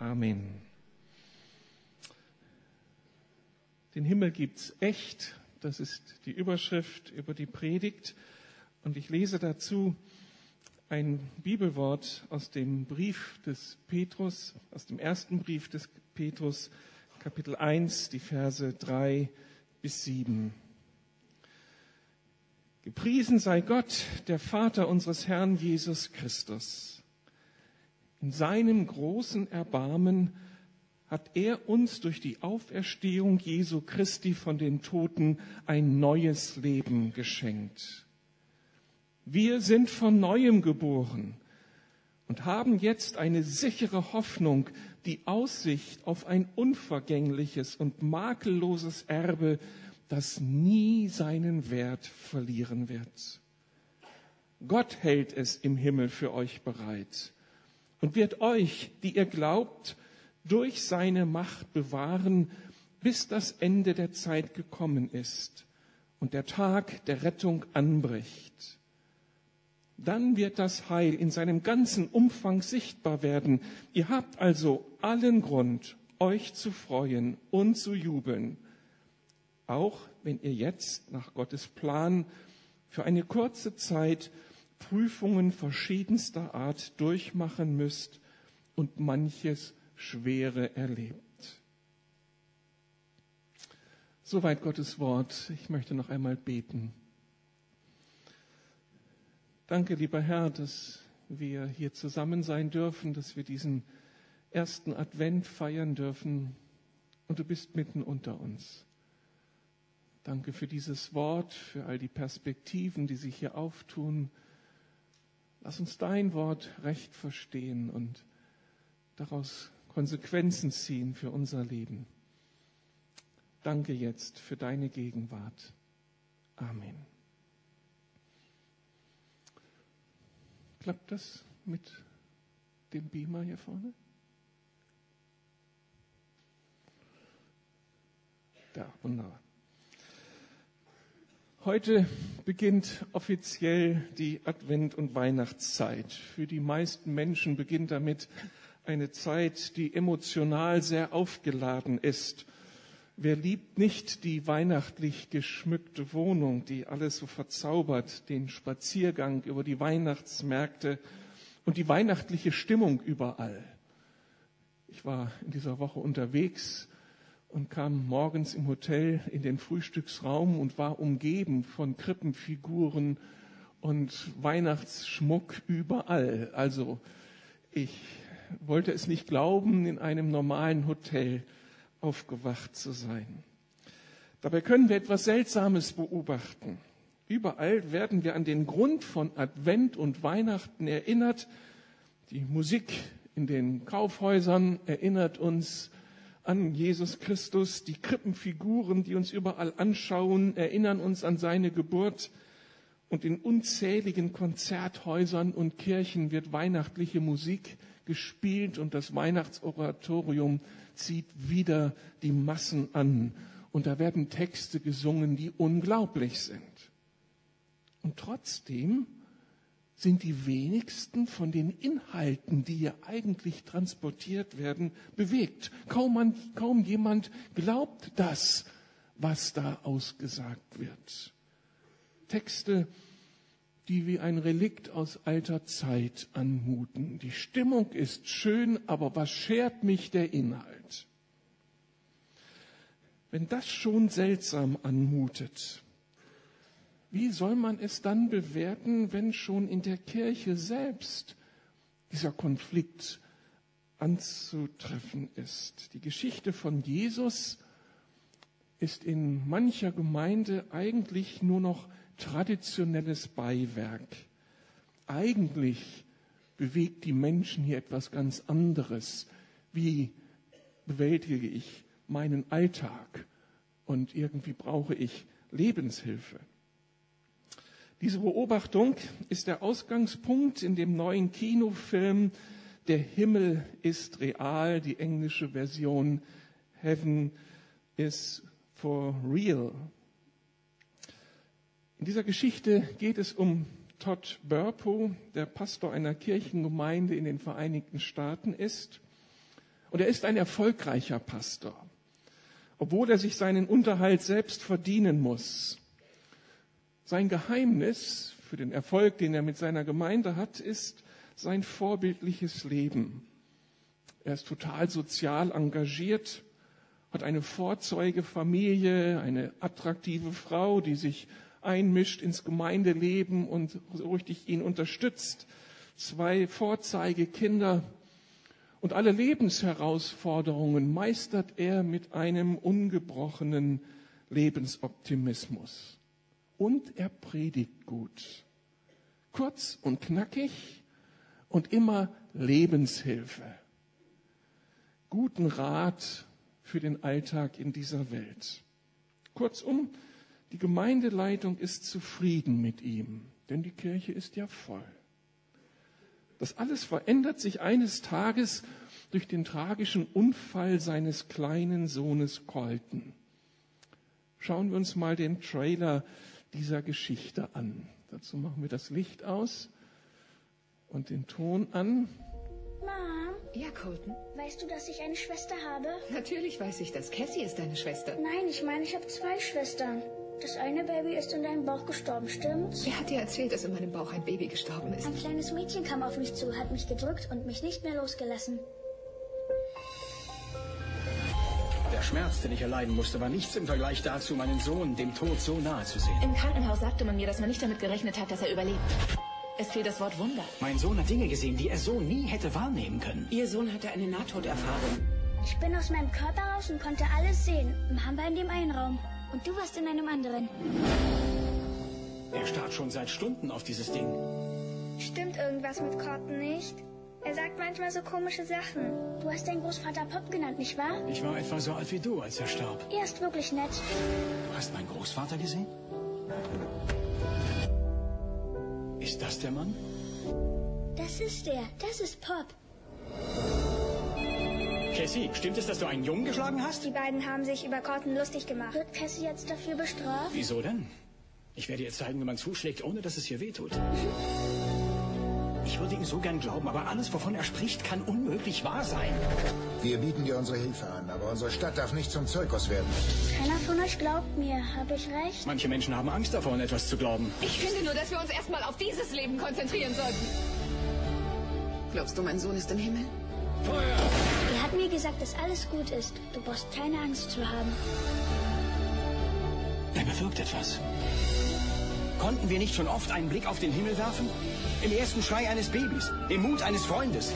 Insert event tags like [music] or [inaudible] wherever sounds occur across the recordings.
Amen. Den Himmel gibt's echt. Das ist die Überschrift über die Predigt. Und ich lese dazu ein Bibelwort aus dem Brief des Petrus, aus dem ersten Brief des Petrus, Kapitel 1, die Verse 3 bis 7. Gepriesen sei Gott, der Vater unseres Herrn Jesus Christus. In seinem großen Erbarmen hat er uns durch die Auferstehung Jesu Christi von den Toten ein neues Leben geschenkt. Wir sind von neuem geboren und haben jetzt eine sichere Hoffnung, die Aussicht auf ein unvergängliches und makelloses Erbe, das nie seinen Wert verlieren wird. Gott hält es im Himmel für euch bereit und wird euch, die ihr glaubt, durch seine Macht bewahren, bis das Ende der Zeit gekommen ist und der Tag der Rettung anbricht. Dann wird das Heil in seinem ganzen Umfang sichtbar werden. Ihr habt also allen Grund, euch zu freuen und zu jubeln auch wenn ihr jetzt nach Gottes Plan für eine kurze Zeit Prüfungen verschiedenster Art durchmachen müsst und manches Schwere erlebt. Soweit Gottes Wort. Ich möchte noch einmal beten. Danke, lieber Herr, dass wir hier zusammen sein dürfen, dass wir diesen ersten Advent feiern dürfen und du bist mitten unter uns. Danke für dieses Wort, für all die Perspektiven, die sich hier auftun. Lass uns dein Wort recht verstehen und daraus Konsequenzen ziehen für unser Leben. Danke jetzt für deine Gegenwart. Amen. Klappt das mit dem Beamer hier vorne? Da, wunderbar. Heute beginnt offiziell die Advent- und Weihnachtszeit. Für die meisten Menschen beginnt damit eine Zeit, die emotional sehr aufgeladen ist. Wer liebt nicht die weihnachtlich geschmückte Wohnung, die alles so verzaubert, den Spaziergang über die Weihnachtsmärkte und die weihnachtliche Stimmung überall? Ich war in dieser Woche unterwegs und kam morgens im Hotel in den Frühstücksraum und war umgeben von Krippenfiguren und Weihnachtsschmuck überall. Also ich wollte es nicht glauben, in einem normalen Hotel aufgewacht zu sein. Dabei können wir etwas Seltsames beobachten. Überall werden wir an den Grund von Advent und Weihnachten erinnert. Die Musik in den Kaufhäusern erinnert uns an Jesus Christus. Die Krippenfiguren, die uns überall anschauen, erinnern uns an seine Geburt. Und in unzähligen Konzerthäusern und Kirchen wird weihnachtliche Musik gespielt und das Weihnachtsoratorium zieht wieder die Massen an. Und da werden Texte gesungen, die unglaublich sind. Und trotzdem sind die wenigsten von den Inhalten, die hier eigentlich transportiert werden, bewegt. Kaum, man, kaum jemand glaubt das, was da ausgesagt wird. Texte, die wie ein Relikt aus alter Zeit anmuten. Die Stimmung ist schön, aber was schert mich der Inhalt? Wenn das schon seltsam anmutet, wie soll man es dann bewerten, wenn schon in der Kirche selbst dieser Konflikt anzutreffen ist? Die Geschichte von Jesus ist in mancher Gemeinde eigentlich nur noch traditionelles Beiwerk. Eigentlich bewegt die Menschen hier etwas ganz anderes. Wie bewältige ich meinen Alltag? Und irgendwie brauche ich Lebenshilfe. Diese Beobachtung ist der Ausgangspunkt in dem neuen Kinofilm Der Himmel ist real, die englische Version Heaven is for real. In dieser Geschichte geht es um Todd Burpo, der Pastor einer Kirchengemeinde in den Vereinigten Staaten ist. Und er ist ein erfolgreicher Pastor, obwohl er sich seinen Unterhalt selbst verdienen muss. Sein Geheimnis für den Erfolg, den er mit seiner Gemeinde hat, ist sein vorbildliches Leben. Er ist total sozial engagiert, hat eine Vorzeugefamilie, eine attraktive Frau, die sich einmischt ins Gemeindeleben und so richtig ihn unterstützt, zwei Vorzeigekinder und alle Lebensherausforderungen meistert er mit einem ungebrochenen Lebensoptimismus. Und er predigt gut. Kurz und knackig und immer Lebenshilfe. Guten Rat für den Alltag in dieser Welt. Kurzum, die Gemeindeleitung ist zufrieden mit ihm, denn die Kirche ist ja voll. Das alles verändert sich eines Tages durch den tragischen Unfall seines kleinen Sohnes Colton. Schauen wir uns mal den Trailer dieser Geschichte an. Dazu machen wir das Licht aus und den Ton an. Mom, Ja, Colton. weißt du, dass ich eine Schwester habe? Natürlich weiß ich das. Cassie ist deine Schwester. Nein, ich meine, ich habe zwei Schwestern. Das eine Baby ist in deinem Bauch gestorben, stimmt's? Wer hat dir erzählt, dass in meinem Bauch ein Baby gestorben ist? Ein kleines Mädchen kam auf mich zu, hat mich gedrückt und mich nicht mehr losgelassen. Der Schmerz, den ich erleiden musste, war nichts im Vergleich dazu, meinen Sohn dem Tod so nahe zu sehen. Im Krankenhaus sagte man mir, dass man nicht damit gerechnet hat, dass er überlebt. Es fehlt das Wort Wunder. Mein Sohn hat Dinge gesehen, die er so nie hätte wahrnehmen können. Ihr Sohn hatte eine Nahtoderfahrung. Ich bin aus meinem Körper raus und konnte alles sehen. Mom war in dem einen Raum und du warst in einem anderen. Er starrt schon seit Stunden auf dieses Ding. Stimmt irgendwas mit Corton nicht? Er sagt manchmal so komische Sachen. Du hast deinen Großvater Pop genannt, nicht wahr? Ich war etwa so alt wie du, als er starb. Er ist wirklich nett. Du hast meinen Großvater gesehen? Ist das der Mann? Das ist er. Das ist Pop. Cassie, stimmt es, dass du einen Jungen geschlagen hast? Die beiden haben sich über Corton lustig gemacht. Wird Cassie jetzt dafür bestraft? Wieso denn? Ich werde ihr zeigen, wie man zuschlägt, ohne dass es ihr wehtut. [laughs] Ich würde ihm so gern glauben, aber alles, wovon er spricht, kann unmöglich wahr sein. Wir bieten dir unsere Hilfe an, aber unsere Stadt darf nicht zum Zirkus werden. Keiner von euch glaubt mir. Habe ich recht? Manche Menschen haben Angst davor, an etwas zu glauben. Ich finde nur, dass wir uns erstmal auf dieses Leben konzentrieren sollten. Glaubst du, mein Sohn ist im Himmel? Er hat mir gesagt, dass alles gut ist. Du brauchst keine Angst zu haben. Er bewirkt etwas. Konnten wir nicht schon oft einen Blick auf den Himmel werfen? Im ersten Schrei eines Babys, im Mut eines Freundes,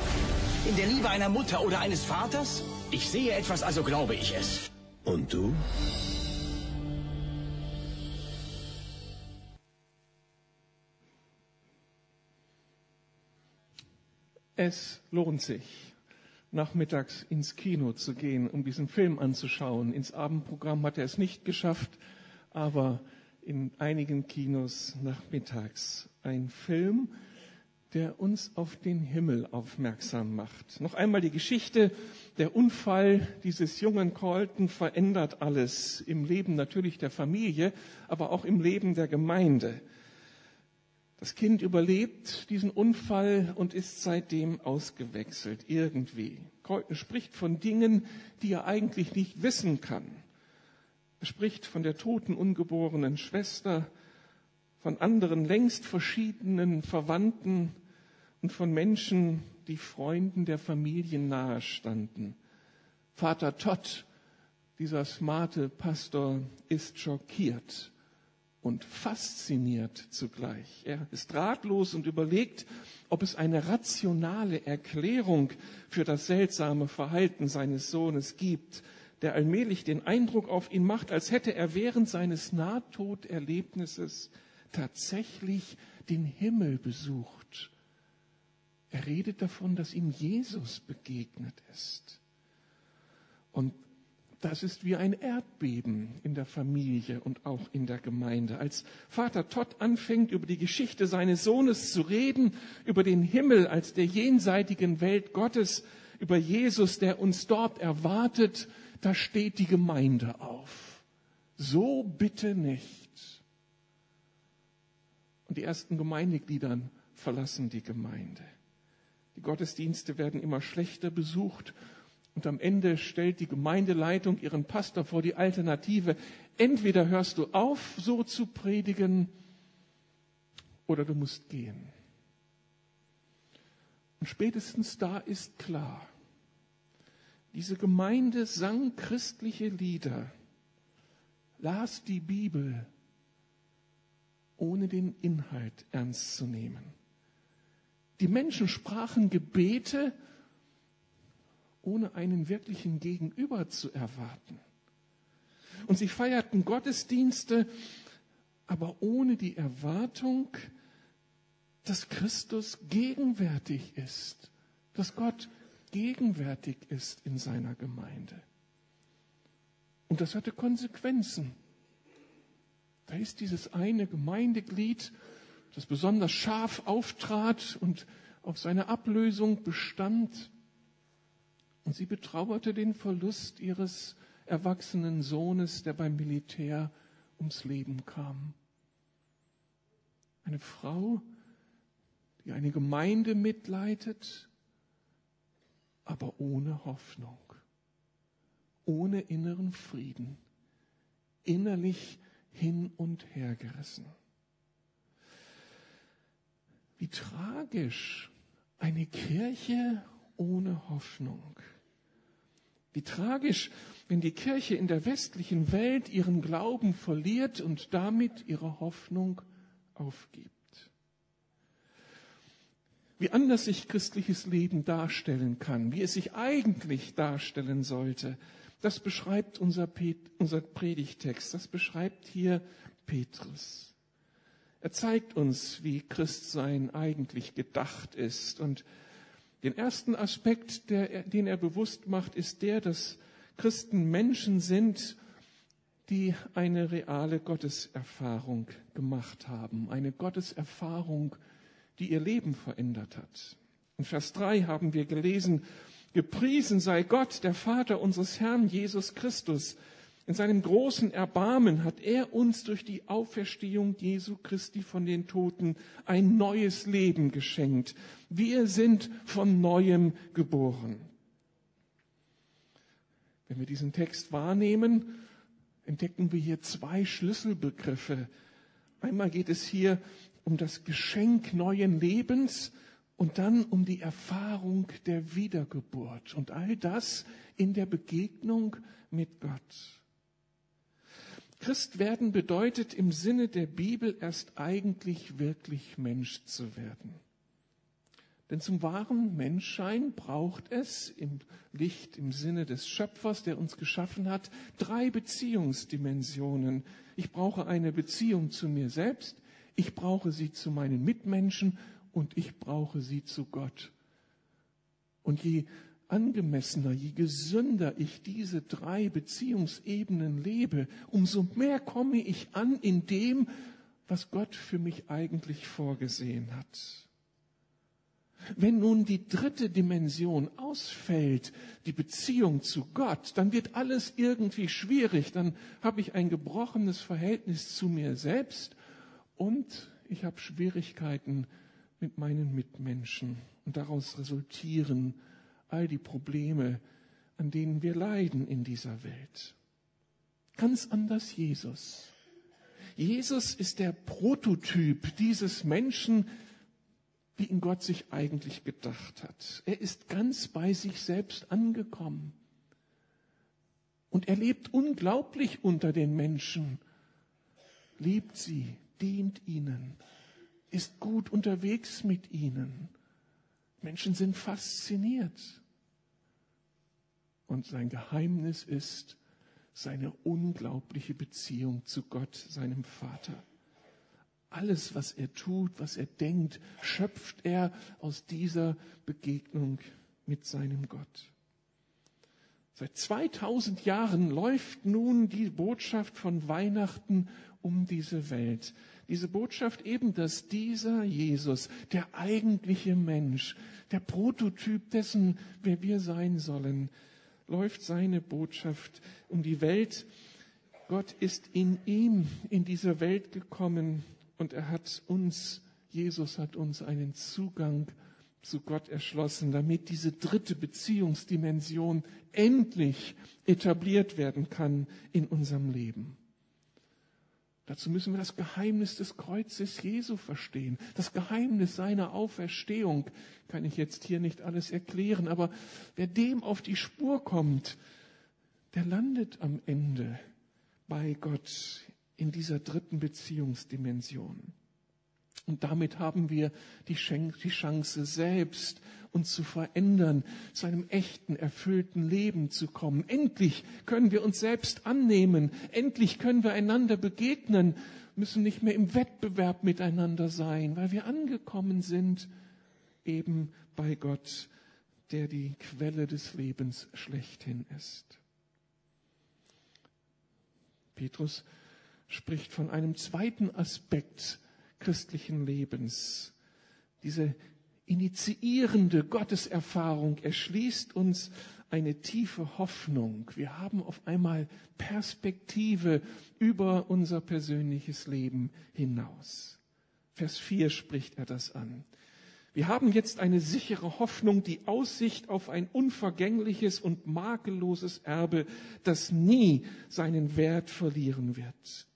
in der Liebe einer Mutter oder eines Vaters? Ich sehe etwas, also glaube ich es. Und du? Es lohnt sich, nachmittags ins Kino zu gehen, um diesen Film anzuschauen. Ins Abendprogramm hat er es nicht geschafft, aber in einigen Kinos nachmittags ein Film, der uns auf den Himmel aufmerksam macht. Noch einmal die Geschichte. Der Unfall dieses jungen Colton verändert alles im Leben natürlich der Familie, aber auch im Leben der Gemeinde. Das Kind überlebt diesen Unfall und ist seitdem ausgewechselt, irgendwie. Colton spricht von Dingen, die er eigentlich nicht wissen kann. Er spricht von der toten, ungeborenen Schwester, von anderen längst verschiedenen Verwandten und von Menschen, die Freunden der Familien nahestanden. Vater Todd, dieser smarte Pastor, ist schockiert und fasziniert zugleich. Er ist ratlos und überlegt, ob es eine rationale Erklärung für das seltsame Verhalten seines Sohnes gibt, der allmählich den Eindruck auf ihn macht, als hätte er während seines Nahtoderlebnisses tatsächlich den Himmel besucht. Er redet davon, dass ihm Jesus begegnet ist. Und das ist wie ein Erdbeben in der Familie und auch in der Gemeinde. Als Vater Todd anfängt, über die Geschichte seines Sohnes zu reden, über den Himmel als der jenseitigen Welt Gottes, über Jesus, der uns dort erwartet, da steht die Gemeinde auf. So bitte nicht. Und die ersten Gemeindeglieder verlassen die Gemeinde. Die Gottesdienste werden immer schlechter besucht Und am Ende stellt die Gemeindeleitung ihren Pastor vor die Alternative. Entweder hörst du auf, so zu predigen, oder du musst gehen. Und spätestens da ist klar, diese Gemeinde sang christliche Lieder, las die Bibel, ohne den Inhalt ernst zu nehmen. Die Menschen sprachen Gebete, ohne einen wirklichen Gegenüber zu erwarten. Und sie feierten Gottesdienste, aber ohne die Erwartung, dass Christus gegenwärtig ist, dass Gott gegenwärtig ist in seiner Gemeinde. Und das hatte Konsequenzen. Da ist dieses eine Gemeindeglied, das besonders scharf auftrat und auf seine Ablösung bestand. Und sie betrauerte den Verlust ihres erwachsenen Sohnes, der beim Militär ums Leben kam. Eine Frau, die eine Gemeinde mitleitet, aber ohne Hoffnung, ohne inneren Frieden, innerlich hin und her gerissen. Wie tragisch eine Kirche ohne Hoffnung. Wie tragisch, wenn die Kirche in der westlichen Welt ihren Glauben verliert und damit ihre Hoffnung aufgibt. Wie anders sich christliches Leben darstellen kann, wie es sich eigentlich darstellen sollte, das beschreibt unser, Pet, unser Predigtext, das beschreibt hier Petrus. Er zeigt uns, wie Christsein eigentlich gedacht ist. Und den ersten Aspekt, der, den er bewusst macht, ist der, dass Christen Menschen sind, die eine reale Gotteserfahrung gemacht haben. Eine Gotteserfahrung, die ihr Leben verändert hat. In Vers 3 haben wir gelesen, Gepriesen sei Gott, der Vater unseres Herrn Jesus Christus. In seinem großen Erbarmen hat er uns durch die Auferstehung Jesu Christi von den Toten ein neues Leben geschenkt. Wir sind von neuem geboren. Wenn wir diesen Text wahrnehmen, entdecken wir hier zwei Schlüsselbegriffe. Einmal geht es hier um das Geschenk neuen Lebens und dann um die Erfahrung der Wiedergeburt und all das in der Begegnung mit Gott. Christ werden bedeutet im Sinne der Bibel erst eigentlich wirklich Mensch zu werden. Denn zum wahren Menschsein braucht es im Licht, im Sinne des Schöpfers, der uns geschaffen hat, drei Beziehungsdimensionen. Ich brauche eine Beziehung zu mir selbst, ich brauche sie zu meinen Mitmenschen und ich brauche sie zu Gott. Und je angemessener, je gesünder ich diese drei Beziehungsebenen lebe, umso mehr komme ich an in dem, was Gott für mich eigentlich vorgesehen hat. Wenn nun die dritte Dimension ausfällt, die Beziehung zu Gott, dann wird alles irgendwie schwierig, dann habe ich ein gebrochenes Verhältnis zu mir selbst und ich habe Schwierigkeiten mit meinen Mitmenschen. Und daraus resultieren all die Probleme, an denen wir leiden in dieser Welt. Ganz anders Jesus. Jesus ist der Prototyp dieses Menschen, wie ihn Gott sich eigentlich gedacht hat. Er ist ganz bei sich selbst angekommen. Und er lebt unglaublich unter den Menschen, liebt sie, dient ihnen, ist gut unterwegs mit ihnen. Menschen sind fasziniert. Und sein Geheimnis ist seine unglaubliche Beziehung zu Gott, seinem Vater. Alles, was er tut, was er denkt, schöpft er aus dieser Begegnung mit seinem Gott. Seit 2000 Jahren läuft nun die Botschaft von Weihnachten um diese Welt. Diese Botschaft eben, dass dieser Jesus, der eigentliche Mensch, der Prototyp dessen, wer wir sein sollen, läuft seine Botschaft um die Welt. Gott ist in ihm, in diese Welt gekommen und er hat uns, Jesus hat uns einen Zugang zu Gott erschlossen, damit diese dritte Beziehungsdimension endlich etabliert werden kann in unserem Leben. Dazu müssen wir das Geheimnis des Kreuzes Jesu verstehen. Das Geheimnis seiner Auferstehung kann ich jetzt hier nicht alles erklären, aber wer dem auf die Spur kommt, der landet am Ende bei Gott in dieser dritten Beziehungsdimension. Und damit haben wir die Chance, selbst uns zu verändern, zu einem echten, erfüllten Leben zu kommen. Endlich können wir uns selbst annehmen. Endlich können wir einander begegnen, müssen nicht mehr im Wettbewerb miteinander sein, weil wir angekommen sind eben bei Gott, der die Quelle des Lebens schlechthin ist. Petrus spricht von einem zweiten Aspekt christlichen Lebens. Diese initiierende Gotteserfahrung erschließt uns eine tiefe Hoffnung. Wir haben auf einmal Perspektive über unser persönliches Leben hinaus. Vers 4 spricht er das an. Wir haben jetzt eine sichere Hoffnung, die Aussicht auf ein unvergängliches und makelloses Erbe, das nie seinen Wert verlieren wird.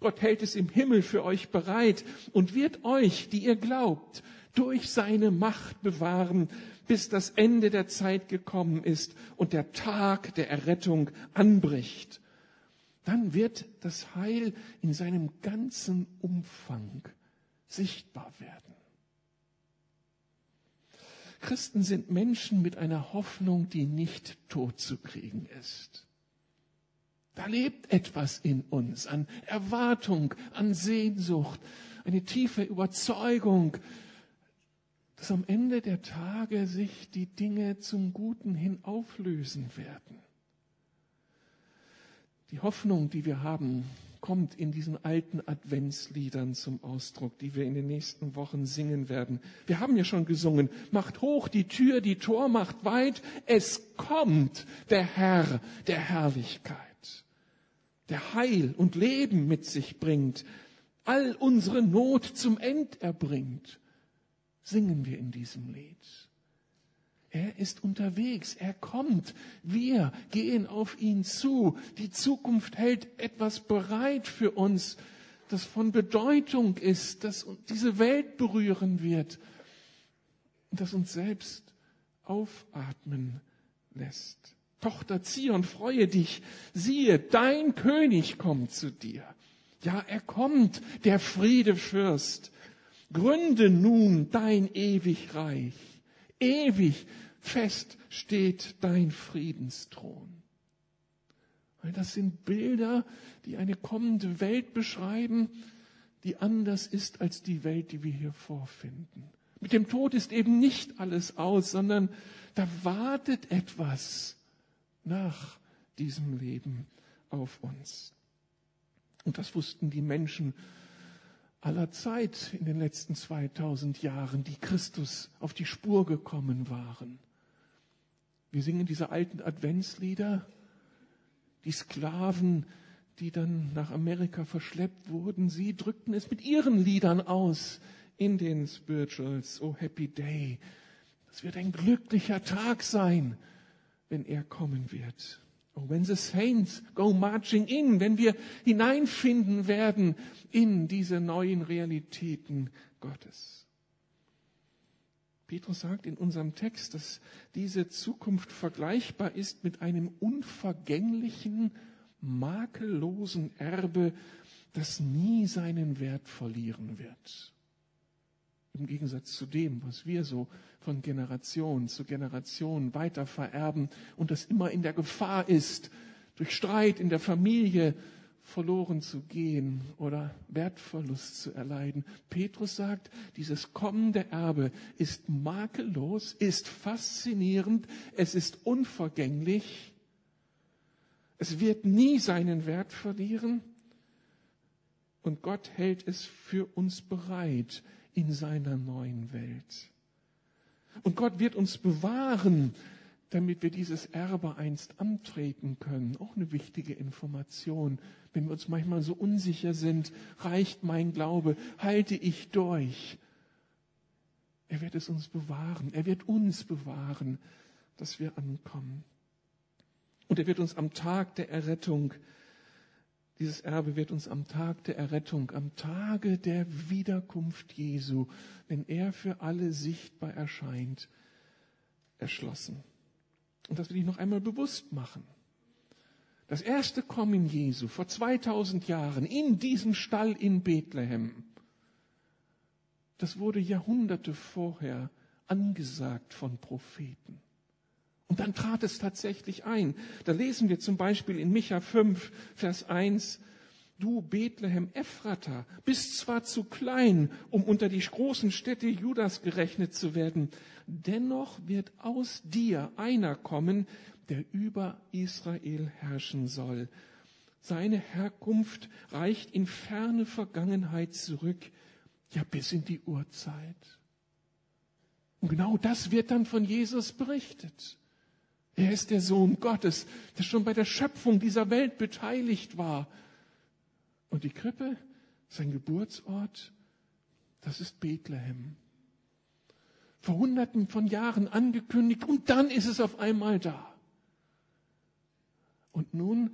Gott hält es im Himmel für euch bereit und wird euch, die ihr glaubt, durch seine Macht bewahren, bis das Ende der Zeit gekommen ist und der Tag der Errettung anbricht. Dann wird das Heil in seinem ganzen Umfang sichtbar werden. Christen sind Menschen mit einer Hoffnung, die nicht tot zu kriegen ist. Da lebt etwas in uns an Erwartung, an Sehnsucht, eine tiefe Überzeugung, dass am Ende der Tage sich die Dinge zum Guten hin auflösen werden. Die Hoffnung, die wir haben, kommt in diesen alten Adventsliedern zum Ausdruck, die wir in den nächsten Wochen singen werden. Wir haben ja schon gesungen, macht hoch die Tür, die Tor macht weit, es kommt der Herr der Herrlichkeit der Heil und Leben mit sich bringt, all unsere Not zum End erbringt, singen wir in diesem Lied. Er ist unterwegs, er kommt, wir gehen auf ihn zu. Die Zukunft hält etwas bereit für uns, das von Bedeutung ist, das diese Welt berühren wird das uns selbst aufatmen lässt. Tochter Zion, freue dich, siehe, dein König kommt zu dir. Ja, er kommt, der Friedefürst. Gründe nun dein ewig Reich. Ewig fest steht dein Friedensthron. Weil das sind Bilder, die eine kommende Welt beschreiben, die anders ist als die Welt, die wir hier vorfinden. Mit dem Tod ist eben nicht alles aus, sondern da wartet etwas nach diesem Leben auf uns. Und das wussten die Menschen aller Zeit in den letzten 2000 Jahren, die Christus auf die Spur gekommen waren. Wir singen diese alten Adventslieder, die Sklaven, die dann nach Amerika verschleppt wurden, sie drückten es mit ihren Liedern aus in den Spirituals. Oh, happy day. Das wird ein glücklicher Tag sein wenn er kommen wird. Oh, when the saints go marching in, wenn wir hineinfinden werden in diese neuen Realitäten Gottes. Petrus sagt in unserem Text, dass diese Zukunft vergleichbar ist mit einem unvergänglichen, makellosen Erbe, das nie seinen Wert verlieren wird. Im Gegensatz zu dem, was wir so von Generation zu Generation weiter vererben und das immer in der Gefahr ist, durch Streit in der Familie verloren zu gehen oder Wertverlust zu erleiden. Petrus sagt, dieses kommende Erbe ist makellos, ist faszinierend, es ist unvergänglich, es wird nie seinen Wert verlieren und Gott hält es für uns bereit in seiner neuen Welt. Und Gott wird uns bewahren, damit wir dieses Erbe einst antreten können. Auch eine wichtige Information. Wenn wir uns manchmal so unsicher sind, reicht mein Glaube, halte ich durch. Er wird es uns bewahren. Er wird uns bewahren, dass wir ankommen. Und er wird uns am Tag der Errettung, dieses Erbe wird uns am Tag der Errettung, am Tage der Wiederkunft Jesu, wenn er für alle sichtbar erscheint, erschlossen. Und das will ich noch einmal bewusst machen. Das erste Kommen Jesu vor 2000 Jahren in diesem Stall in Bethlehem, das wurde Jahrhunderte vorher angesagt von Propheten. Und dann trat es tatsächlich ein. Da lesen wir zum Beispiel in Micha 5, Vers 1, Du Bethlehem Ephrata bist zwar zu klein, um unter die großen Städte Judas gerechnet zu werden, dennoch wird aus dir einer kommen, der über Israel herrschen soll. Seine Herkunft reicht in ferne Vergangenheit zurück, ja bis in die Urzeit. Und genau das wird dann von Jesus berichtet. Er ist der Sohn Gottes, der schon bei der Schöpfung dieser Welt beteiligt war. Und die Krippe, sein Geburtsort, das ist Bethlehem. Vor hunderten von Jahren angekündigt und dann ist es auf einmal da. Und nun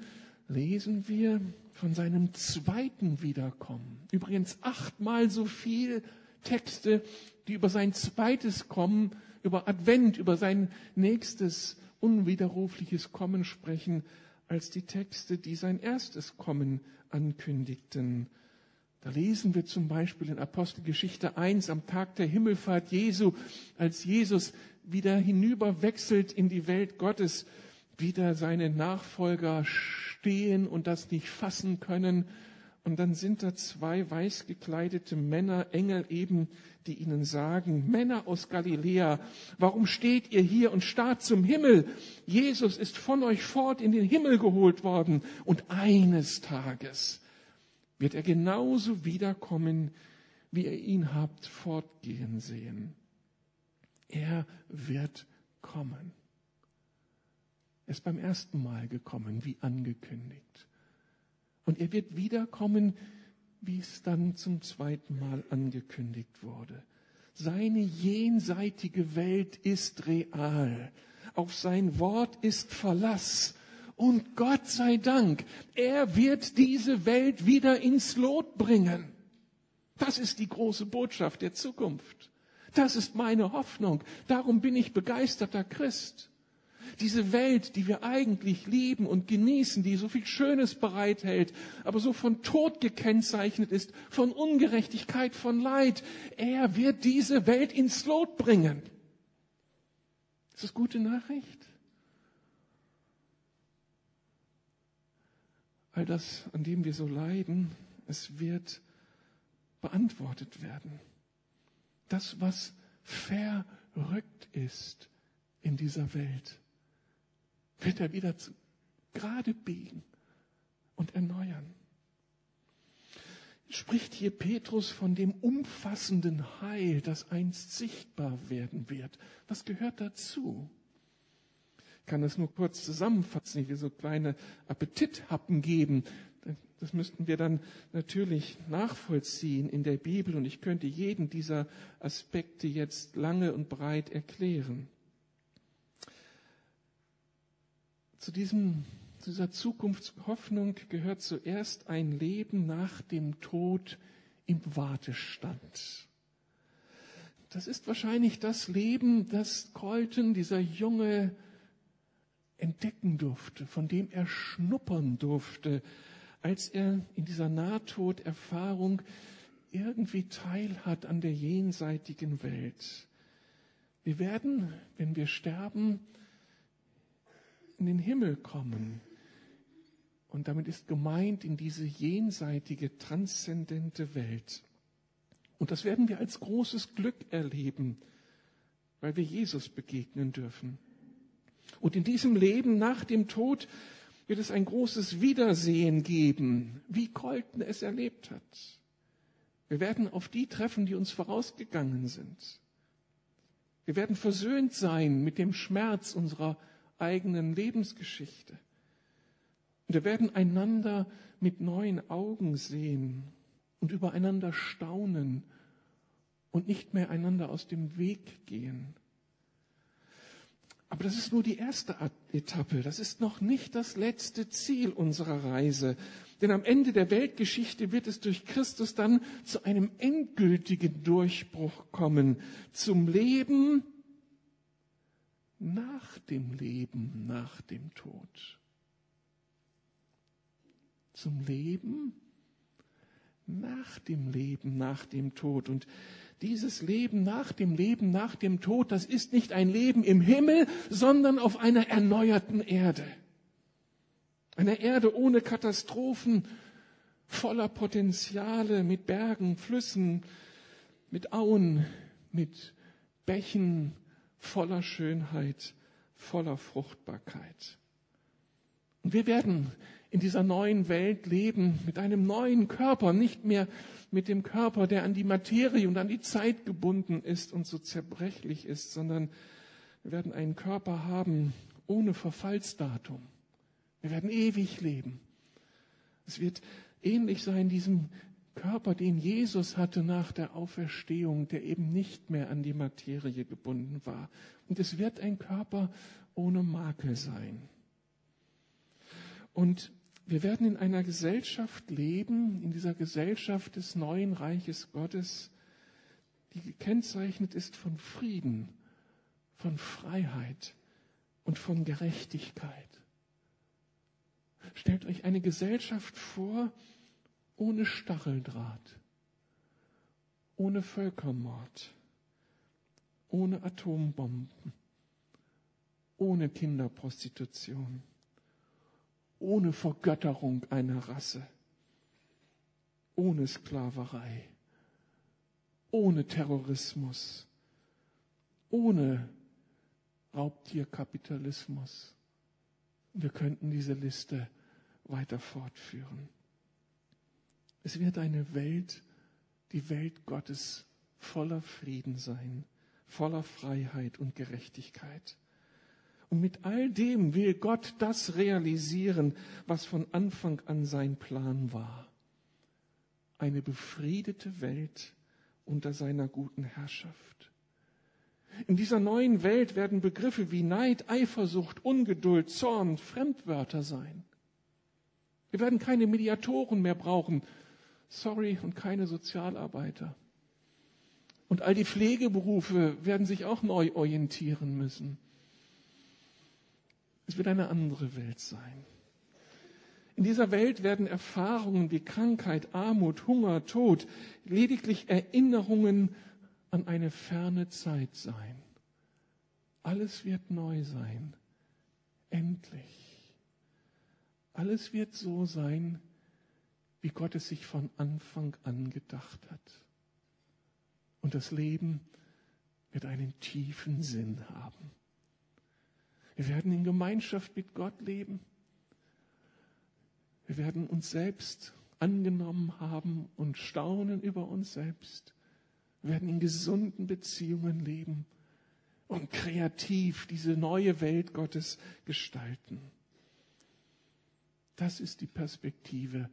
lesen wir von seinem zweiten Wiederkommen. Übrigens achtmal so viel Texte, die über sein zweites Kommen, über Advent, über sein nächstes unwiderrufliches Kommen sprechen, als die Texte, die sein erstes Kommen ankündigten. Da lesen wir zum Beispiel in Apostelgeschichte 1 am Tag der Himmelfahrt Jesu, als Jesus wieder hinüberwechselt in die Welt Gottes, wieder seine Nachfolger stehen und das nicht fassen können und dann sind da zwei weiß gekleidete Männer, Engel eben, die ihnen sagen, Männer aus Galiläa, warum steht ihr hier und starrt zum Himmel? Jesus ist von euch fort in den Himmel geholt worden und eines Tages wird er genauso wiederkommen, wie ihr ihn habt fortgehen sehen. Er wird kommen. Er ist beim ersten Mal gekommen, wie angekündigt. Und er wird wiederkommen, wie es dann zum zweiten Mal angekündigt wurde. Seine jenseitige Welt ist real. Auf sein Wort ist Verlass. Und Gott sei Dank, er wird diese Welt wieder ins Lot bringen. Das ist die große Botschaft der Zukunft. Das ist meine Hoffnung. Darum bin ich begeisterter Christ. Diese Welt, die wir eigentlich lieben und genießen, die so viel Schönes bereithält, aber so von Tod gekennzeichnet ist, von Ungerechtigkeit, von Leid, er wird diese Welt ins Lot bringen. Ist das gute Nachricht? All das, an dem wir so leiden, es wird beantwortet werden. Das, was verrückt ist in dieser Welt, wird er wieder zu, gerade biegen und erneuern. Spricht hier Petrus von dem umfassenden Heil, das einst sichtbar werden wird. Was gehört dazu? Ich kann das nur kurz zusammenfassen. Ich will so kleine Appetithappen geben. Das müssten wir dann natürlich nachvollziehen in der Bibel und ich könnte jeden dieser Aspekte jetzt lange und breit erklären. Zu, diesem, zu dieser Zukunftshoffnung gehört zuerst ein Leben nach dem Tod im Wartestand. Das ist wahrscheinlich das Leben, das Colton, dieser Junge, entdecken durfte, von dem er schnuppern durfte, als er in dieser Nahtoderfahrung irgendwie teilhat an der jenseitigen Welt. Wir werden, wenn wir sterben, in den Himmel kommen. Und damit ist gemeint in diese jenseitige, transzendente Welt. Und das werden wir als großes Glück erleben, weil wir Jesus begegnen dürfen. Und in diesem Leben nach dem Tod wird es ein großes Wiedersehen geben, wie Colton es erlebt hat. Wir werden auf die treffen, die uns vorausgegangen sind. Wir werden versöhnt sein mit dem Schmerz unserer eigenen Lebensgeschichte. Und wir werden einander mit neuen Augen sehen und übereinander staunen und nicht mehr einander aus dem Weg gehen. Aber das ist nur die erste Etappe. Das ist noch nicht das letzte Ziel unserer Reise. Denn am Ende der Weltgeschichte wird es durch Christus dann zu einem endgültigen Durchbruch kommen. Zum Leben nach dem Leben, nach dem Tod. Zum Leben nach dem Leben, nach dem Tod. Und dieses Leben nach dem Leben, nach dem Tod, das ist nicht ein Leben im Himmel, sondern auf einer erneuerten Erde. Eine Erde ohne Katastrophen, voller Potenziale, mit Bergen, Flüssen, mit Auen, mit Bächen, voller Schönheit, voller Fruchtbarkeit. Und wir werden in dieser neuen Welt leben mit einem neuen Körper, nicht mehr mit dem Körper, der an die Materie und an die Zeit gebunden ist und so zerbrechlich ist, sondern wir werden einen Körper haben ohne Verfallsdatum. Wir werden ewig leben. Es wird ähnlich sein diesem Körper, den Jesus hatte nach der Auferstehung, der eben nicht mehr an die Materie gebunden war. Und es wird ein Körper ohne Makel sein. Und wir werden in einer Gesellschaft leben, in dieser Gesellschaft des neuen Reiches Gottes, die gekennzeichnet ist von Frieden, von Freiheit und von Gerechtigkeit. Stellt euch eine Gesellschaft vor ohne Stacheldraht, ohne Völkermord, ohne Atombomben, ohne Kinderprostitution. Ohne Vergötterung einer Rasse, ohne Sklaverei, ohne Terrorismus, ohne Raubtierkapitalismus. Wir könnten diese Liste weiter fortführen. Es wird eine Welt, die Welt Gottes voller Frieden sein, voller Freiheit und Gerechtigkeit. Und mit all dem will Gott das realisieren, was von Anfang an sein Plan war. Eine befriedete Welt unter seiner guten Herrschaft. In dieser neuen Welt werden Begriffe wie Neid, Eifersucht, Ungeduld, Zorn Fremdwörter sein. Wir werden keine Mediatoren mehr brauchen, sorry, und keine Sozialarbeiter. Und all die Pflegeberufe werden sich auch neu orientieren müssen. Es wird eine andere Welt sein. In dieser Welt werden Erfahrungen wie Krankheit, Armut, Hunger, Tod lediglich Erinnerungen an eine ferne Zeit sein. Alles wird neu sein. Endlich. Alles wird so sein, wie Gott es sich von Anfang an gedacht hat. Und das Leben wird einen tiefen Sinn haben. Wir werden in Gemeinschaft mit Gott leben. Wir werden uns selbst angenommen haben und staunen über uns selbst. Wir werden in gesunden Beziehungen leben und kreativ diese neue Welt Gottes gestalten. Das ist die Perspektive,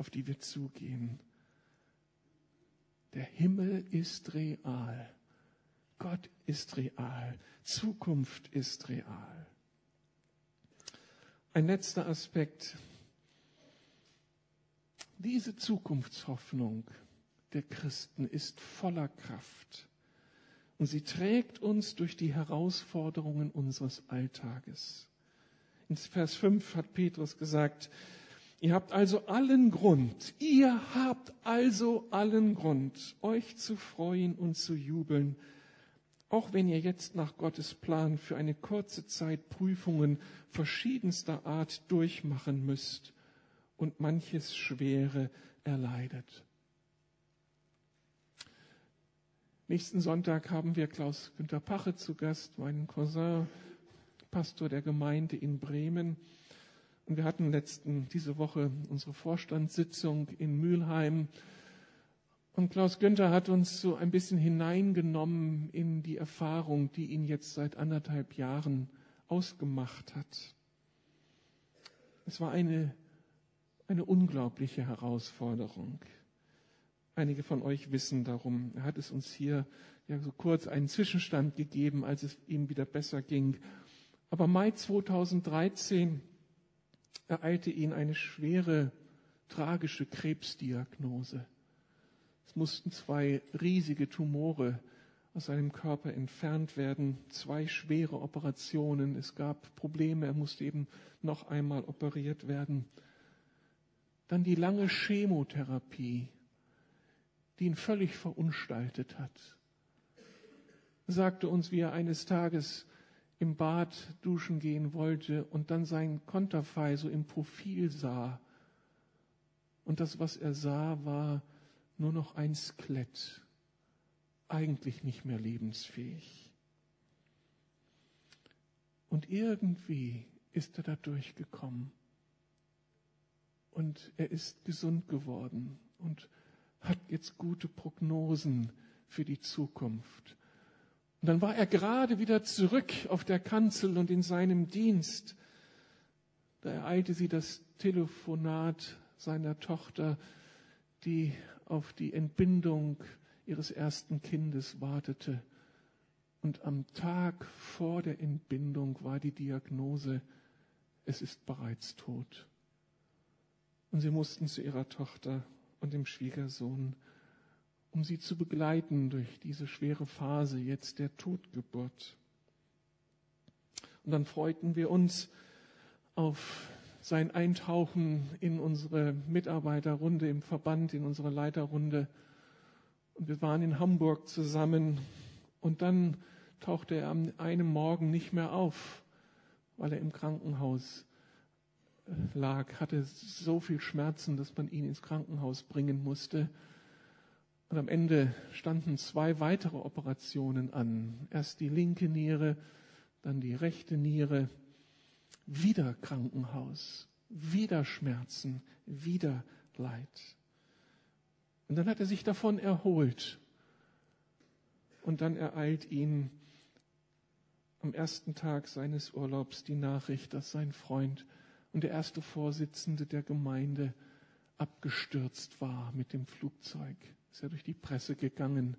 auf die wir zugehen. Der Himmel ist real. Gott ist real. Zukunft ist real. Ein letzter Aspekt. Diese Zukunftshoffnung der Christen ist voller Kraft und sie trägt uns durch die Herausforderungen unseres Alltages. In Vers 5 hat Petrus gesagt, ihr habt also allen Grund, ihr habt also allen Grund, euch zu freuen und zu jubeln, auch wenn ihr jetzt nach Gottes Plan für eine kurze Zeit Prüfungen verschiedenster Art durchmachen müsst und manches Schwere erleidet. Nächsten Sonntag haben wir Klaus Günter Pache zu Gast, meinen Cousin, Pastor der Gemeinde in Bremen. Und wir hatten letzten, diese Woche unsere Vorstandssitzung in Mülheim. Und Klaus Günther hat uns so ein bisschen hineingenommen in die Erfahrung, die ihn jetzt seit anderthalb Jahren ausgemacht hat. Es war eine, eine unglaubliche Herausforderung. Einige von euch wissen darum. Er hat es uns hier ja so kurz einen Zwischenstand gegeben, als es ihm wieder besser ging. Aber Mai 2013 ereilte ihn eine schwere, tragische Krebsdiagnose. Es mussten zwei riesige Tumore aus seinem Körper entfernt werden, zwei schwere Operationen. Es gab Probleme, er musste eben noch einmal operiert werden. Dann die lange Chemotherapie, die ihn völlig verunstaltet hat. Er sagte uns, wie er eines Tages im Bad duschen gehen wollte und dann sein Konterfei so im Profil sah. Und das, was er sah, war nur noch ein Skelett, eigentlich nicht mehr lebensfähig. Und irgendwie ist er da durchgekommen. Und er ist gesund geworden und hat jetzt gute Prognosen für die Zukunft. Und dann war er gerade wieder zurück auf der Kanzel und in seinem Dienst. Da ereilte sie das Telefonat seiner Tochter, die auf die Entbindung ihres ersten Kindes wartete. Und am Tag vor der Entbindung war die Diagnose, es ist bereits tot. Und sie mussten zu ihrer Tochter und dem Schwiegersohn, um sie zu begleiten durch diese schwere Phase jetzt der Totgeburt. Und dann freuten wir uns auf sein Eintauchen in unsere Mitarbeiterrunde im Verband, in unsere Leiterrunde. Und wir waren in Hamburg zusammen. Und dann tauchte er am einem Morgen nicht mehr auf, weil er im Krankenhaus lag, hatte so viel Schmerzen, dass man ihn ins Krankenhaus bringen musste. Und am Ende standen zwei weitere Operationen an. Erst die linke Niere, dann die rechte Niere. Wieder Krankenhaus, wieder Schmerzen, wieder Leid. Und dann hat er sich davon erholt. Und dann ereilt ihn am ersten Tag seines Urlaubs die Nachricht, dass sein Freund und der erste Vorsitzende der Gemeinde abgestürzt war mit dem Flugzeug. Ist ja durch die Presse gegangen,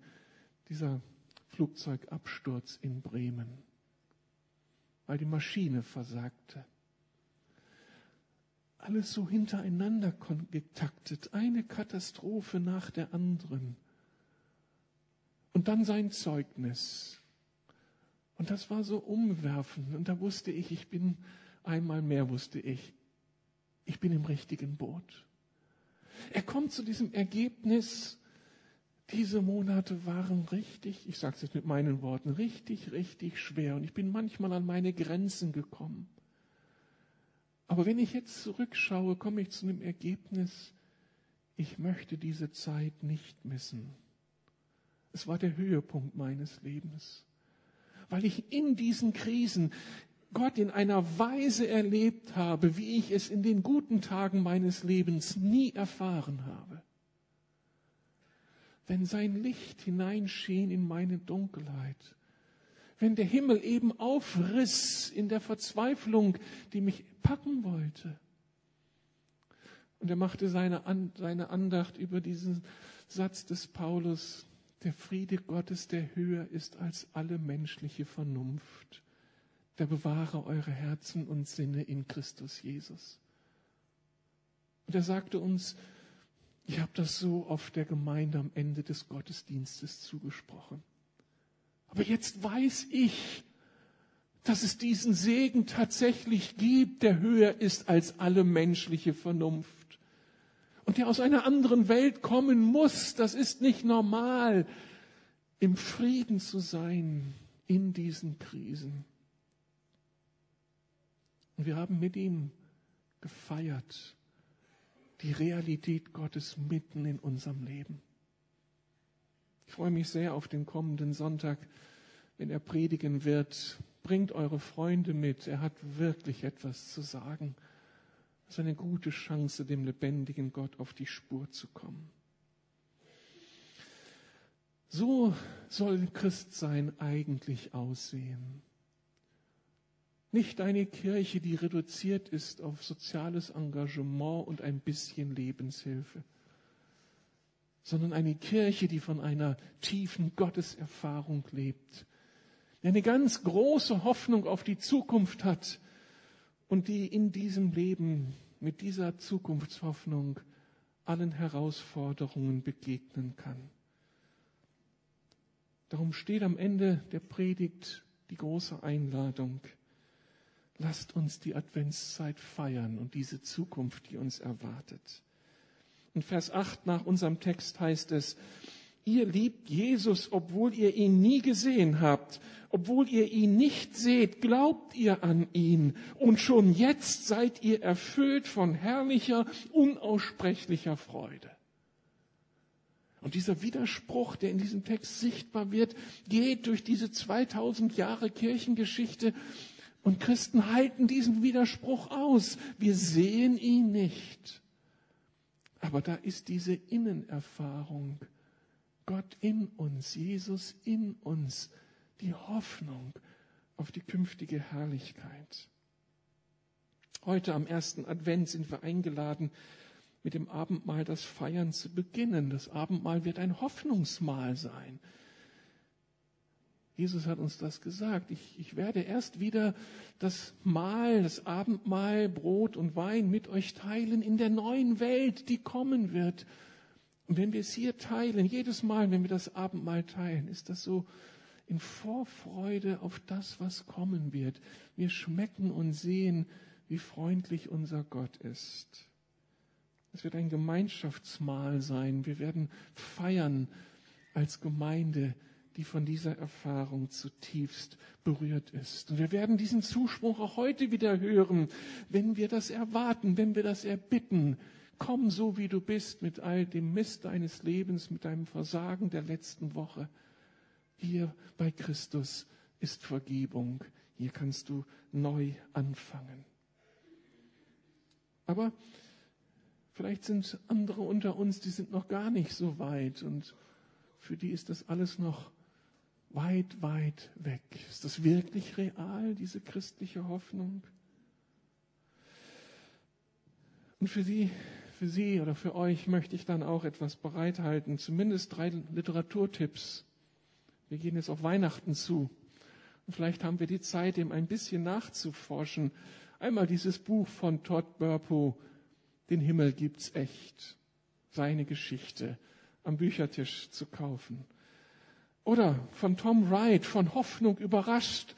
dieser Flugzeugabsturz in Bremen, weil die Maschine versagte. Alles so hintereinander getaktet, eine Katastrophe nach der anderen. Und dann sein Zeugnis. Und das war so umwerfend. Und da wusste ich, ich bin Einmal mehr wusste ich, ich bin im richtigen Boot. Er kommt zu diesem Ergebnis, diese Monate waren richtig, ich sage es jetzt mit meinen Worten, richtig, richtig schwer. Und ich bin manchmal an meine Grenzen gekommen. Aber wenn ich jetzt zurückschaue, komme ich zu dem Ergebnis, ich möchte diese Zeit nicht missen. Es war der Höhepunkt meines Lebens, weil ich in diesen Krisen, Gott in einer Weise erlebt habe, wie ich es in den guten Tagen meines Lebens nie erfahren habe. Wenn sein Licht hineinschien in meine Dunkelheit, wenn der Himmel eben aufriss in der Verzweiflung, die mich packen wollte. Und er machte seine, seine Andacht über diesen Satz des Paulus, der Friede Gottes, der höher ist als alle menschliche Vernunft der bewahre eure Herzen und Sinne in Christus Jesus. Und er sagte uns, ich habe das so oft der Gemeinde am Ende des Gottesdienstes zugesprochen. Aber jetzt weiß ich, dass es diesen Segen tatsächlich gibt, der höher ist als alle menschliche Vernunft und der aus einer anderen Welt kommen muss. Das ist nicht normal, im Frieden zu sein in diesen Krisen. Und wir haben mit ihm gefeiert die Realität Gottes mitten in unserem Leben. Ich freue mich sehr auf den kommenden Sonntag, wenn er predigen wird. Bringt eure Freunde mit. Er hat wirklich etwas zu sagen. Es ist eine gute Chance, dem lebendigen Gott auf die Spur zu kommen. So soll Christsein eigentlich aussehen. Nicht eine Kirche, die reduziert ist auf soziales Engagement und ein bisschen Lebenshilfe. sondern eine Kirche, die von einer tiefen Gotteserfahrung lebt, die eine ganz große Hoffnung auf die Zukunft hat und die in diesem Leben mit dieser Zukunftshoffnung allen Herausforderungen begegnen kann. Darum steht am Ende der Predigt die große Einladung. Lasst uns die Adventszeit feiern und diese Zukunft, die uns erwartet. In Vers 8 nach unserem Text heißt es, ihr liebt Jesus, obwohl ihr ihn nie gesehen habt, obwohl ihr ihn nicht seht, glaubt ihr an ihn und schon jetzt seid ihr erfüllt von herrlicher, unaussprechlicher Freude. Und dieser Widerspruch, der in diesem Text sichtbar wird, geht durch diese 2000 Jahre Kirchengeschichte und Christen halten diesen Widerspruch aus. Wir sehen ihn nicht. Aber da ist diese Innenerfahrung. Gott in uns, Jesus in uns, die Hoffnung auf die künftige Herrlichkeit. Heute am ersten Advent sind wir eingeladen, mit dem Abendmahl das Feiern zu beginnen. Das Abendmahl wird ein Hoffnungsmahl sein. Jesus hat uns das gesagt. Ich, ich werde erst wieder das Mahl, das Abendmahl, Brot und Wein mit euch teilen in der neuen Welt, die kommen wird. Und wenn wir es hier teilen, jedes Mal, wenn wir das Abendmahl teilen, ist das so in Vorfreude auf das, was kommen wird. Wir schmecken und sehen, wie freundlich unser Gott ist. Es wird ein Gemeinschaftsmahl sein. Wir werden feiern als Gemeinde, die von dieser Erfahrung zutiefst berührt ist. Und wir werden diesen Zuspruch auch heute wieder hören, wenn wir das erwarten, wenn wir das erbitten. Komm so, wie du bist, mit all dem Mist deines Lebens, mit deinem Versagen der letzten Woche. Hier bei Christus ist Vergebung. Hier kannst du neu anfangen. Aber vielleicht sind andere unter uns, die sind noch gar nicht so weit und für die ist das alles noch weit, weit weg. Ist das wirklich real, diese christliche Hoffnung? Und für Sie, für Sie oder für euch möchte ich dann auch etwas bereithalten, zumindest drei Literaturtipps. Wir gehen jetzt auf Weihnachten zu. Und vielleicht haben wir die Zeit, dem ein bisschen nachzuforschen. Einmal dieses Buch von Todd Burpo, Den Himmel gibt's echt. Seine Geschichte am Büchertisch zu kaufen. Oder von Tom Wright, von Hoffnung überrascht,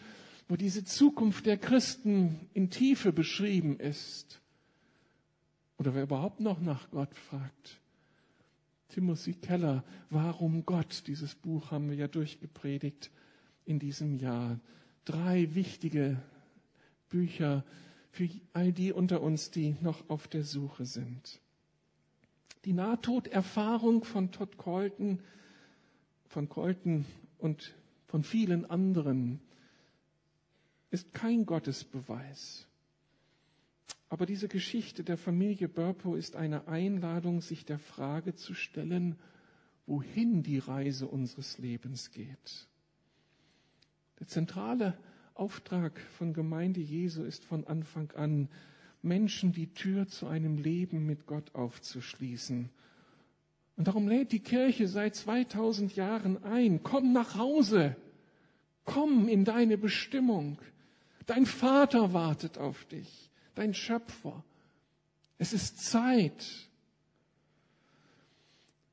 wo diese Zukunft der Christen in Tiefe beschrieben ist. Oder wer überhaupt noch nach Gott fragt. Timothy Keller, Warum Gott? Dieses Buch haben wir ja durchgepredigt in diesem Jahr. Drei wichtige Bücher für all die unter uns, die noch auf der Suche sind. Die Nahtoderfahrung von Todd Colton von Colton und von vielen anderen ist kein Gottesbeweis. Aber diese Geschichte der Familie Burpo ist eine Einladung, sich der Frage zu stellen, wohin die Reise unseres Lebens geht. Der zentrale Auftrag von Gemeinde Jesu ist von Anfang an, Menschen die Tür zu einem Leben mit Gott aufzuschließen und darum lädt die Kirche seit 2000 Jahren ein, komm nach Hause, komm in deine Bestimmung. Dein Vater wartet auf dich, dein Schöpfer. Es ist Zeit.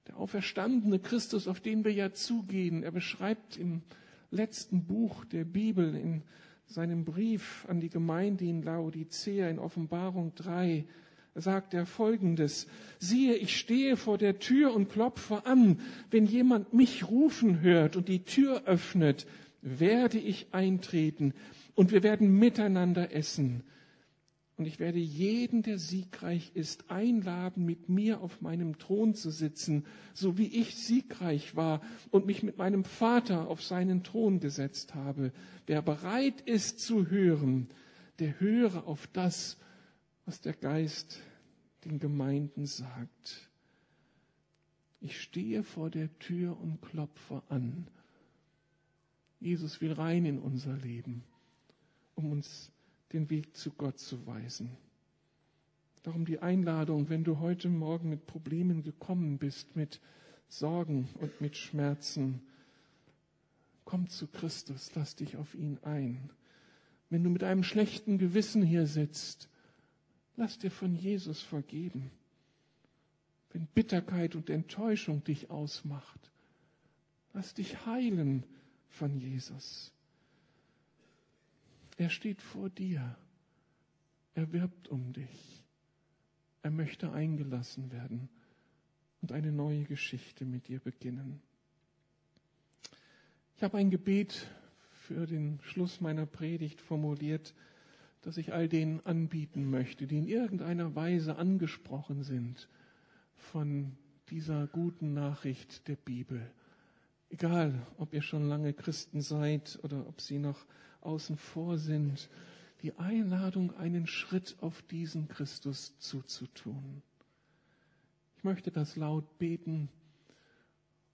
Der auferstandene Christus, auf den wir ja zugehen, er beschreibt im letzten Buch der Bibel, in seinem Brief an die Gemeinde in Laodicea in Offenbarung 3, sagt er folgendes, siehe, ich stehe vor der Tür und klopfe an, wenn jemand mich rufen hört und die Tür öffnet, werde ich eintreten und wir werden miteinander essen. Und ich werde jeden, der siegreich ist, einladen, mit mir auf meinem Thron zu sitzen, so wie ich siegreich war und mich mit meinem Vater auf seinen Thron gesetzt habe. Wer bereit ist zu hören, der höre auf das, was der Geist den Gemeinden sagt. Ich stehe vor der Tür und klopfe an. Jesus will rein in unser Leben, um uns den Weg zu Gott zu weisen. Darum die Einladung, wenn du heute Morgen mit Problemen gekommen bist, mit Sorgen und mit Schmerzen. Komm zu Christus, lass dich auf ihn ein. Wenn du mit einem schlechten Gewissen hier sitzt, lass dir von Jesus vergeben. Wenn Bitterkeit und Enttäuschung dich ausmacht, lass dich heilen von Jesus. Er steht vor dir. Er wirbt um dich. Er möchte eingelassen werden und eine neue Geschichte mit dir beginnen. Ich habe ein Gebet für den Schluss meiner Predigt formuliert, das ich all denen anbieten möchte, die in irgendeiner Weise angesprochen sind von dieser guten Nachricht der Bibel. Egal, ob ihr schon lange Christen seid oder ob sie noch außen vor sind, die Einladung, einen Schritt auf diesen Christus zuzutun. Ich möchte das laut beten.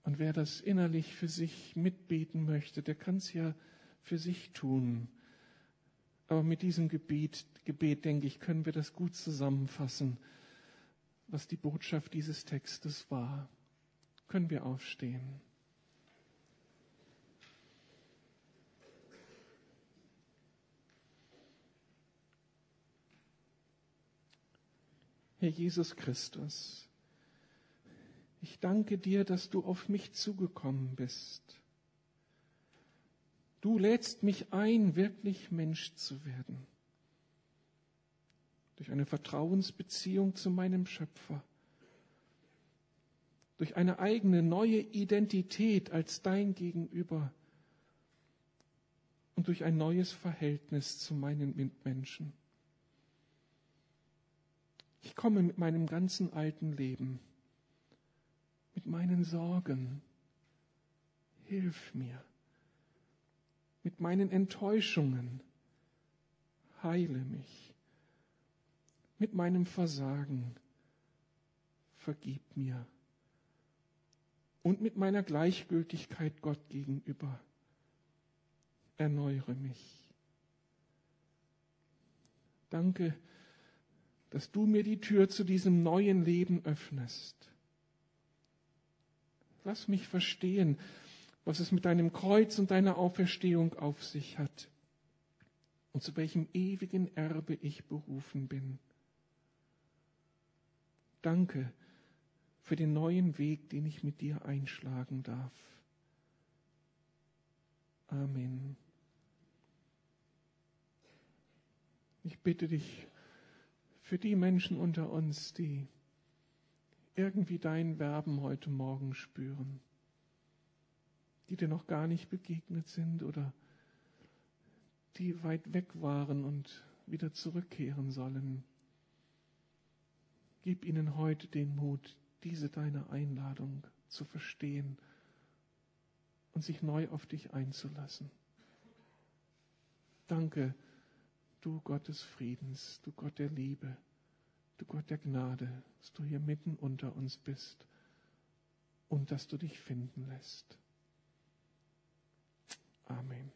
Und wer das innerlich für sich mitbeten möchte, der kann es ja für sich tun. Aber mit diesem Gebet, Gebet, denke ich, können wir das gut zusammenfassen, was die Botschaft dieses Textes war. Können wir aufstehen. Herr Jesus Christus, ich danke dir, dass du auf mich zugekommen bist. Du lädst mich ein, wirklich Mensch zu werden. Durch eine Vertrauensbeziehung zu meinem Schöpfer. Durch eine eigene neue Identität als dein Gegenüber. Und durch ein neues Verhältnis zu meinen Mitmenschen. Ich komme mit meinem ganzen alten Leben, mit meinen Sorgen. Hilf mir. Mit meinen Enttäuschungen. Heile mich. Mit meinem Versagen. Vergib mir. Und mit meiner Gleichgültigkeit Gott gegenüber. Erneuere mich. Danke, dass du mir die Tür zu diesem neuen Leben öffnest. Lass mich verstehen, was es mit deinem Kreuz und deiner Auferstehung auf sich hat und zu welchem ewigen Erbe ich berufen bin. Danke für den neuen Weg, den ich mit dir einschlagen darf. Amen. Ich bitte dich, für die Menschen unter uns, die irgendwie dein Werben heute Morgen spüren, die dir noch gar nicht begegnet sind oder die weit weg waren und wieder zurückkehren sollen. Gib ihnen heute den Mut, diese deine Einladung zu verstehen und sich neu auf dich einzulassen. Danke du Gott des Friedens, du Gott der Liebe, du Gott der Gnade, dass du hier mitten unter uns bist und dass du dich finden lässt. Amen.